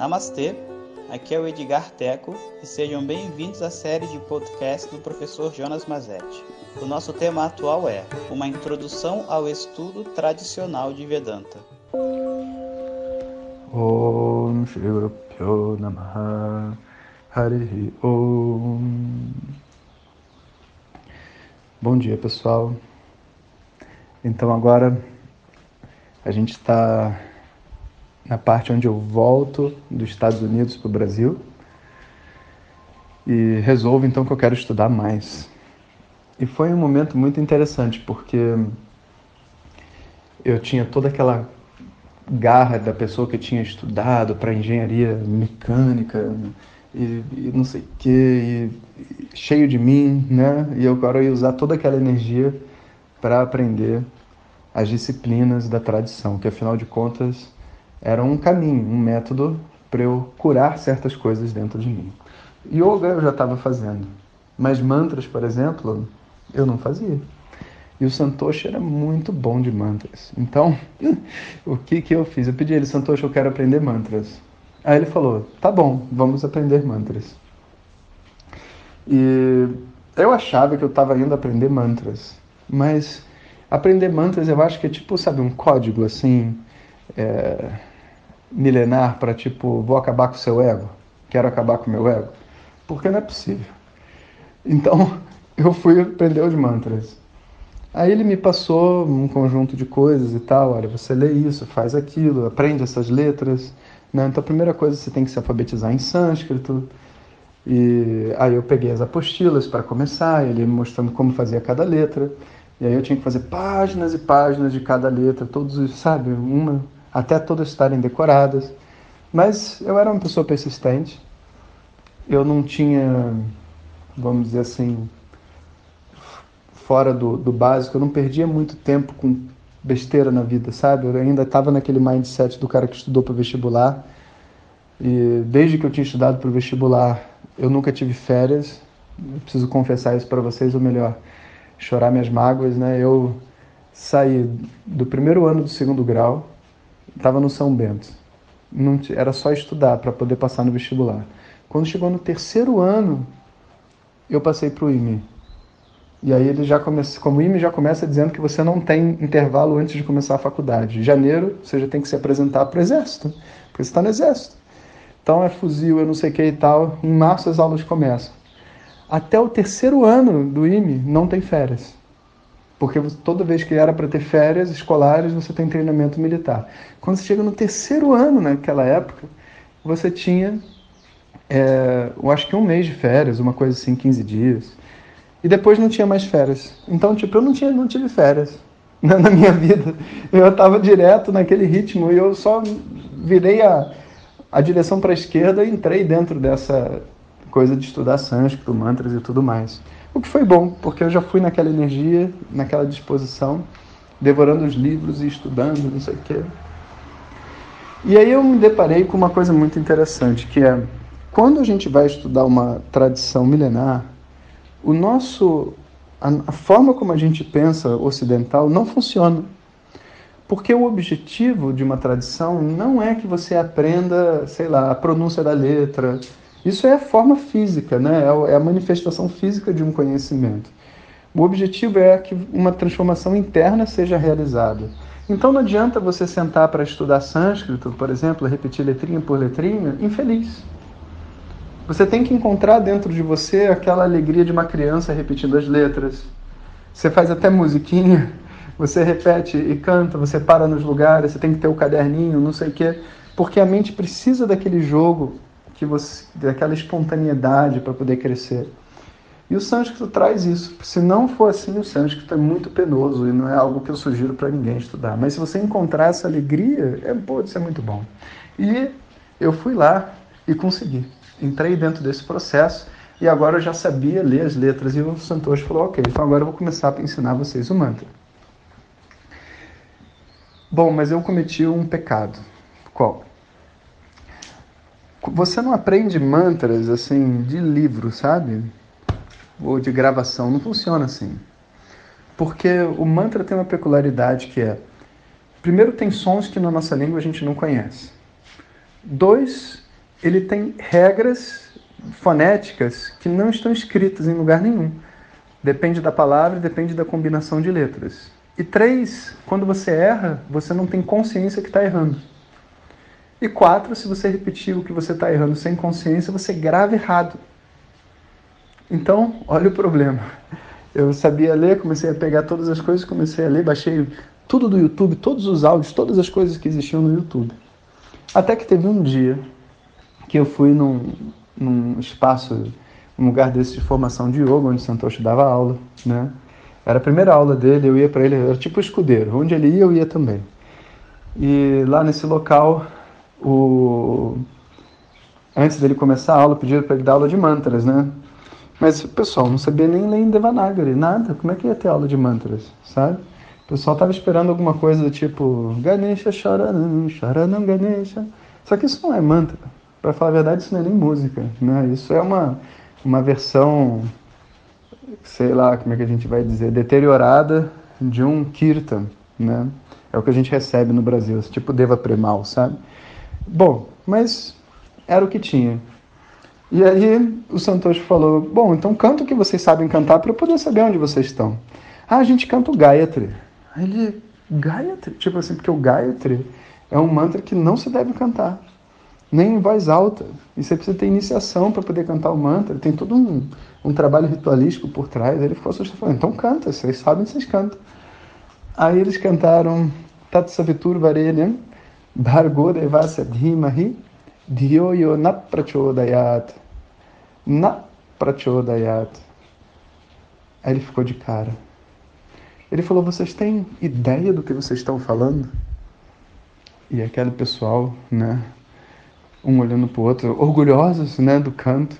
Namastê, aqui é o Edgar Teco e sejam bem-vindos à série de podcast do professor Jonas Mazetti. O nosso tema atual é Uma Introdução ao Estudo Tradicional de Vedanta. Bom dia pessoal. Então agora a gente está na parte onde eu volto dos Estados Unidos para o Brasil e resolvo então que eu quero estudar mais. E foi um momento muito interessante porque eu tinha toda aquela garra da pessoa que tinha estudado para engenharia mecânica e, e não sei o que, cheio de mim, né? E eu agora ia usar toda aquela energia para aprender as disciplinas da tradição, que afinal de contas era um caminho, um método para eu curar certas coisas dentro de mim. Yoga eu já estava fazendo, mas mantras, por exemplo, eu não fazia. E o Santoshi era muito bom de mantras. Então, o que, que eu fiz? Eu pedi a ele, Santoshi, eu quero aprender mantras. Aí ele falou, tá bom, vamos aprender mantras. E eu achava que eu estava indo aprender mantras, mas aprender mantras eu acho que é tipo, sabe, um código assim, é, milenar para tipo, vou acabar com o seu ego, quero acabar com o meu ego, porque não é possível. Então eu fui aprender os mantras. Aí ele me passou um conjunto de coisas e tal, olha, você lê isso, faz aquilo, aprende essas letras. Né? Então a primeira coisa você tem que se alfabetizar em sânscrito. E aí eu peguei as apostilas para começar, ele me mostrando como fazia cada letra. E aí eu tinha que fazer páginas e páginas de cada letra, todos, sabe, uma até todas estarem decoradas. Mas eu era uma pessoa persistente. Eu não tinha, vamos dizer assim, fora do, do básico, eu não perdia muito tempo com besteira na vida, sabe? Eu ainda estava naquele mindset do cara que estudou para vestibular. E desde que eu tinha estudado para o vestibular, eu nunca tive férias. Eu preciso confessar isso para vocês, ou melhor, chorar minhas mágoas, né? Eu saí do primeiro ano do segundo grau, estava no São Bento. Não, era só estudar para poder passar no vestibular. Quando chegou no terceiro ano, eu passei para o IME. E aí ele já começa, como o IME já começa dizendo que você não tem intervalo antes de começar a faculdade. Em janeiro, você já tem que se apresentar para o exército, porque você está no exército. Então é fuzil, eu não sei o que e tal. Em março as aulas começam. Até o terceiro ano do IME não tem férias. Porque toda vez que era para ter férias escolares, você tem treinamento militar. Quando você chega no terceiro ano, naquela época, você tinha, é, eu acho que um mês de férias, uma coisa assim, 15 dias. E depois não tinha mais férias. Então, tipo, eu não, tinha, não tive férias na, na minha vida. Eu estava direto naquele ritmo e eu só virei a, a direção para a esquerda e entrei dentro dessa coisa de estudar sânscrito, mantras e tudo mais. O que foi bom, porque eu já fui naquela energia, naquela disposição, devorando os livros e estudando, não sei o quê. E aí eu me deparei com uma coisa muito interessante, que é quando a gente vai estudar uma tradição milenar, o nosso a, forma como a gente pensa ocidental não funciona. Porque o objetivo de uma tradição não é que você aprenda, sei lá, a pronúncia da letra, isso é a forma física, né? É, é a manifestação física de um conhecimento. O objetivo é que uma transformação interna seja realizada. Então não adianta você sentar para estudar sânscrito, por exemplo, repetir letrinha por letrinha, infeliz. Você tem que encontrar dentro de você aquela alegria de uma criança repetindo as letras. Você faz até musiquinha, você repete e canta, você para nos lugares, você tem que ter o caderninho, não sei o quê, porque a mente precisa daquele jogo que você daquela espontaneidade para poder crescer. E o sânscrito traz isso. Se não for assim, o sânscrito é muito penoso e não é algo que eu sugiro para ninguém estudar. Mas se você encontrar essa alegria, é, pode ser muito bom. E eu fui lá e consegui. Entrei dentro desse processo e agora eu já sabia ler as letras. E o Santoshi falou: Ok, então agora eu vou começar a ensinar vocês o mantra. Bom, mas eu cometi um pecado. Qual? Você não aprende mantras assim de livro, sabe? Ou de gravação, não funciona assim. Porque o mantra tem uma peculiaridade que é: primeiro, tem sons que na nossa língua a gente não conhece. Dois, ele tem regras fonéticas que não estão escritas em lugar nenhum. Depende da palavra depende da combinação de letras. E três, quando você erra, você não tem consciência que está errando. E quatro, se você repetir o que você está errando sem consciência, você grava errado. Então, olha o problema. Eu sabia ler, comecei a pegar todas as coisas, comecei a ler, baixei tudo do YouTube, todos os áudios, todas as coisas que existiam no YouTube. Até que teve um dia que eu fui num, num espaço, um lugar desse de formação de yoga, onde Santoshi dava aula, né? Era a primeira aula dele, eu ia para ele, era tipo escudeiro, onde ele ia eu ia também. E lá nesse local, o antes dele começar a aula, pediram para ele dar aula de mantras, né? Mas o pessoal não sabia nem ler em Devanagari, nada. Como é que ia ter aula de mantras, sabe? O pessoal estava esperando alguma coisa do tipo Ganesha Sharanam, Sharanam Ganesha. Só que isso não é mantra. Para falar a verdade, isso não é nem música, né? Isso é uma, uma versão, sei lá, como é que a gente vai dizer, deteriorada de um kirtan, né? É o que a gente recebe no Brasil, tipo Deva Premal, sabe? Bom, mas era o que tinha. E aí o Santoshi falou: Bom, então canta o que vocês sabem cantar para eu poder saber onde vocês estão. Ah, a gente canta o Gayatri. Aí ele, Gayatri? Tipo assim, porque o Gayatri é um mantra que não se deve cantar, nem em voz alta. E você precisa ter iniciação para poder cantar o mantra. Tem todo um, um trabalho ritualístico por trás. Aí ele ficou assustado, falou: Então canta, vocês sabem, vocês cantam. Aí eles cantaram Tatsavitur Varelyam, Bhargo Devasya Dhimahi, Dhyo Yo Na Prachodayat na prachodayat. Aí ele ficou de cara. Ele falou: Vocês têm ideia do que vocês estão falando? E aquele pessoal, né, um olhando para o outro, orgulhosos, né, do canto,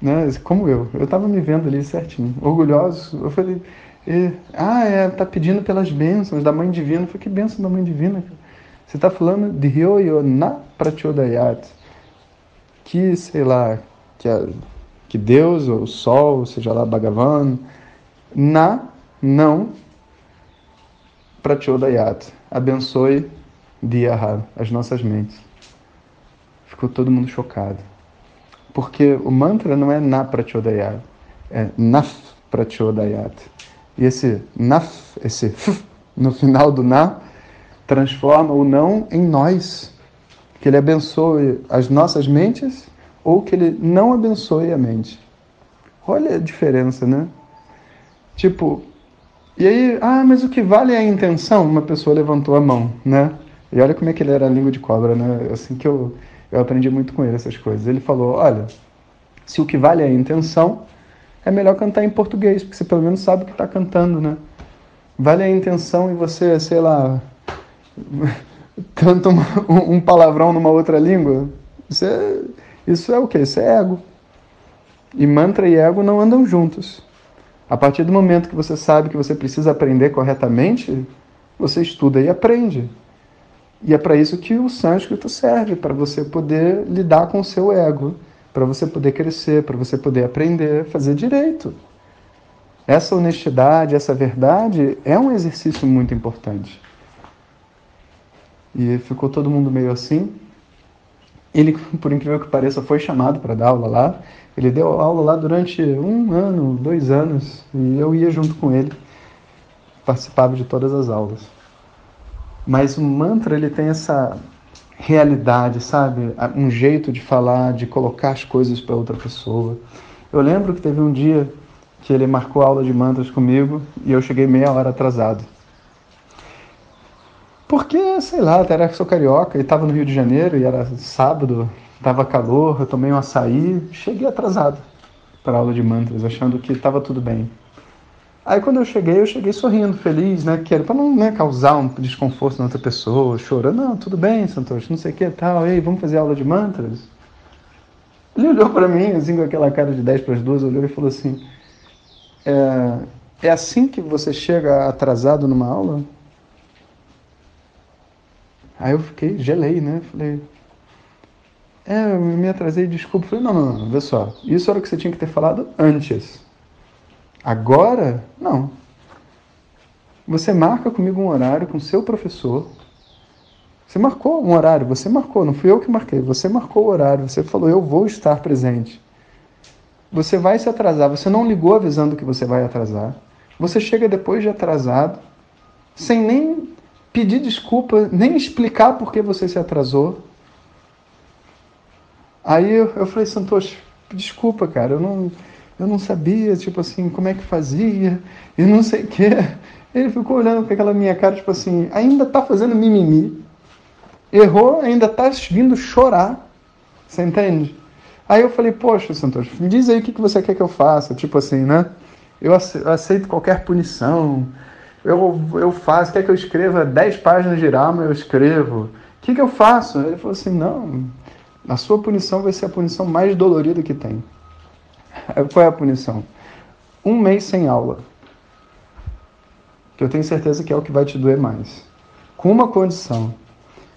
né, como eu. Eu estava me vendo ali certinho, orgulhosos. Eu falei: e, Ah, é, tá pedindo pelas bênçãos da Mãe Divina. Eu falei: Que bênção da Mãe Divina? Você está falando de Ryoyo na prachodayat. Que, sei lá, que, a, que Deus, ou o Sol, seja lá Bhagavan, na, não, Prachodayat, abençoe Diyaha, as nossas mentes. Ficou todo mundo chocado. Porque o mantra não é na Prachodayat, é naf Prachodayat. E esse naf, esse f, no final do na, transforma o não em nós. Que ele abençoe as nossas mentes ou que ele não abençoe a mente. Olha a diferença, né? Tipo, e aí, ah, mas o que vale é a intenção? Uma pessoa levantou a mão, né? E olha como é que ele era língua de cobra, né? Assim que eu, eu aprendi muito com ele essas coisas. Ele falou: olha, se o que vale é a intenção, é melhor cantar em português, porque você pelo menos sabe o que está cantando, né? Vale a intenção e você, sei lá, canta um, um palavrão numa outra língua, você isso é o que? Isso é ego. E mantra e ego não andam juntos. A partir do momento que você sabe que você precisa aprender corretamente, você estuda e aprende. E é para isso que o sânscrito serve, para você poder lidar com o seu ego, para você poder crescer, para você poder aprender, fazer direito. Essa honestidade, essa verdade é um exercício muito importante. E ficou todo mundo meio assim. Ele, por incrível que pareça, foi chamado para dar aula lá. Ele deu aula lá durante um ano, dois anos, e eu ia junto com ele, participava de todas as aulas. Mas o mantra ele tem essa realidade, sabe? Um jeito de falar, de colocar as coisas para outra pessoa. Eu lembro que teve um dia que ele marcou aula de mantras comigo e eu cheguei meia hora atrasado. Porque, sei lá, era sou carioca e estava no Rio de Janeiro e era sábado, estava calor, eu tomei um açaí, cheguei atrasado para aula de mantras, achando que estava tudo bem. Aí quando eu cheguei, eu cheguei sorrindo, feliz, né? Que era para não né, causar um desconforto na outra pessoa, chorando, não, tudo bem, Santos, não sei o que tal, ei, vamos fazer aula de mantras? Ele olhou para mim, assim, com aquela cara de 10 para as duas, olhou e falou assim: é, é assim que você chega atrasado numa aula? Aí eu fiquei, gelei, né? Falei, é, eu me atrasei, desculpa. Falei, não, não, não, vê só, isso era o que você tinha que ter falado antes. Agora, não. Você marca comigo um horário com seu professor, Você marcou um horário, você marcou, não fui eu que marquei, você marcou o horário, você falou, eu vou estar presente. Você vai se atrasar, você não ligou avisando que você vai atrasar. Você chega depois de atrasado, sem nem pedir desculpa, nem explicar por que você se atrasou. Aí eu, eu falei, Santos, desculpa, cara, eu não, eu não sabia, tipo assim, como é que fazia, e não sei o quê. Ele ficou olhando com aquela minha cara, tipo assim, ainda tá fazendo mimimi, errou, ainda tá vindo chorar, você entende? Aí eu falei, poxa, Santos, me diz aí o que você quer que eu faça, tipo assim, né? Eu aceito qualquer punição, eu, eu faço, quer que eu escreva 10 páginas de Rama, eu escrevo. O que, que eu faço? Ele falou assim, não, a sua punição vai ser a punição mais dolorida que tem. Qual é a punição? Um mês sem aula. Que eu tenho certeza que é o que vai te doer mais. Com uma condição.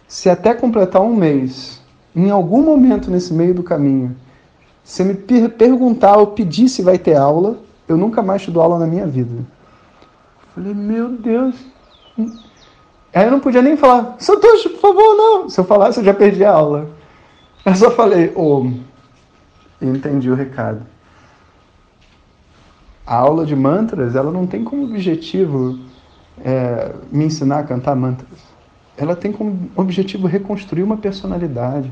Se até completar um mês, em algum momento nesse meio do caminho, você me perguntar ou pedir se vai ter aula, eu nunca mais te dou aula na minha vida. Falei, meu Deus. Aí eu não podia nem falar, Santos, por favor, não. Se eu falasse, eu já perdi a aula. Eu só falei, ô, oh, entendi o recado. A aula de mantras, ela não tem como objetivo é, me ensinar a cantar mantras. Ela tem como objetivo reconstruir uma personalidade,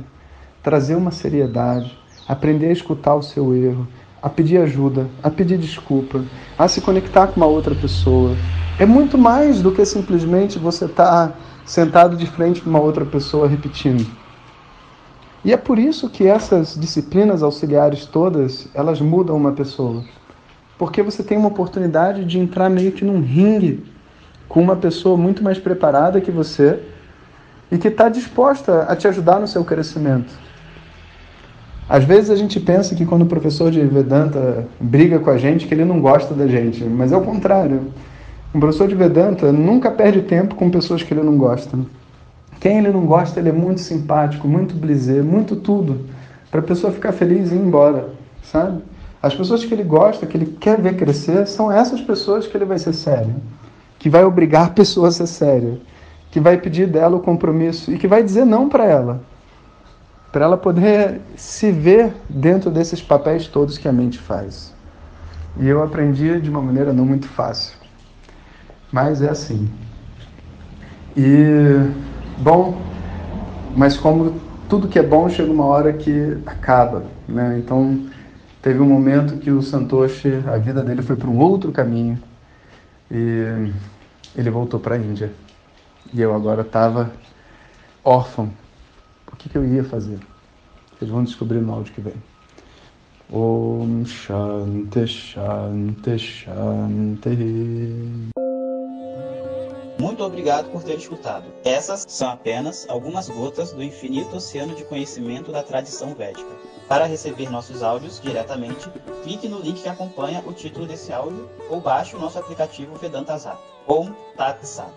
trazer uma seriedade, aprender a escutar o seu erro, a pedir ajuda, a pedir desculpa, a se conectar com uma outra pessoa. É muito mais do que simplesmente você estar tá sentado de frente com uma outra pessoa repetindo. E é por isso que essas disciplinas auxiliares todas, elas mudam uma pessoa. Porque você tem uma oportunidade de entrar meio que num ringue com uma pessoa muito mais preparada que você e que está disposta a te ajudar no seu crescimento. Às vezes a gente pensa que quando o professor de Vedanta briga com a gente, que ele não gosta da gente, mas é o contrário. Um professor de Vedanta nunca perde tempo com pessoas que ele não gosta. Quem ele não gosta, ele é muito simpático, muito blisé, muito tudo, para a pessoa ficar feliz e ir embora, sabe? As pessoas que ele gosta, que ele quer ver crescer, são essas pessoas que ele vai ser sério, que vai obrigar a pessoa a ser séria, que vai pedir dela o compromisso e que vai dizer não para ela para ela poder se ver dentro desses papéis todos que a mente faz. E eu aprendi de uma maneira não muito fácil, mas é assim. E, bom, mas como tudo que é bom chega uma hora que acaba, né? Então, teve um momento que o Santoshi, a vida dele foi para um outro caminho e ele voltou para a Índia. E eu agora estava órfão o que, que eu ia fazer? Vocês vão descobrir no áudio que vem. Om Shanti Shanti Shanti. Muito obrigado por ter escutado. Essas são apenas algumas gotas do infinito oceano de conhecimento da tradição védica. Para receber nossos áudios diretamente, clique no link que acompanha o título desse áudio ou baixe o nosso aplicativo Vedanta Zap. Om Tat Sat.